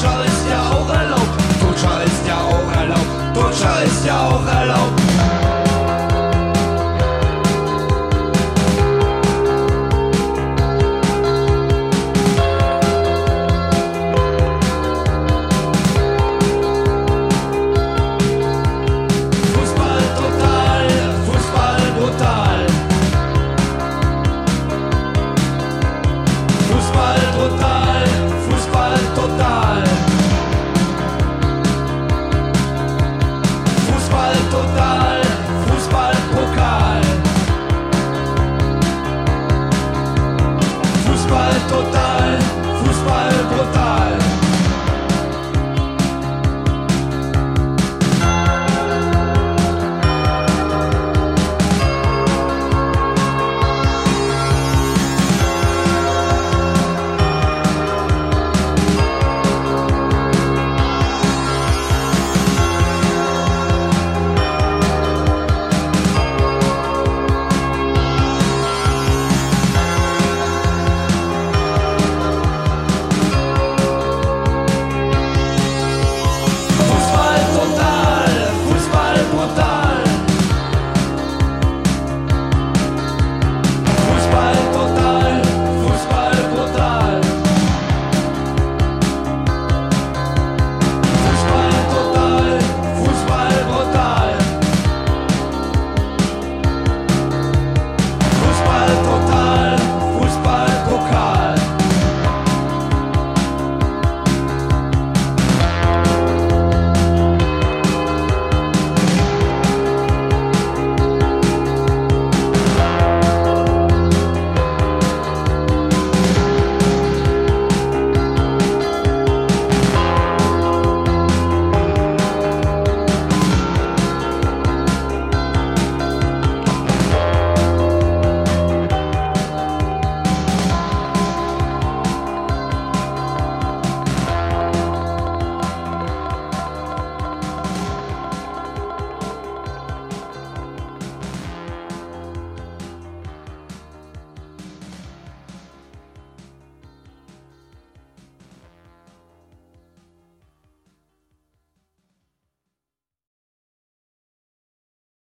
Totschall ist ja auch erlaubt. Totschall ist ja auch erlaubt. Totschall ist ja auch erlaubt. total.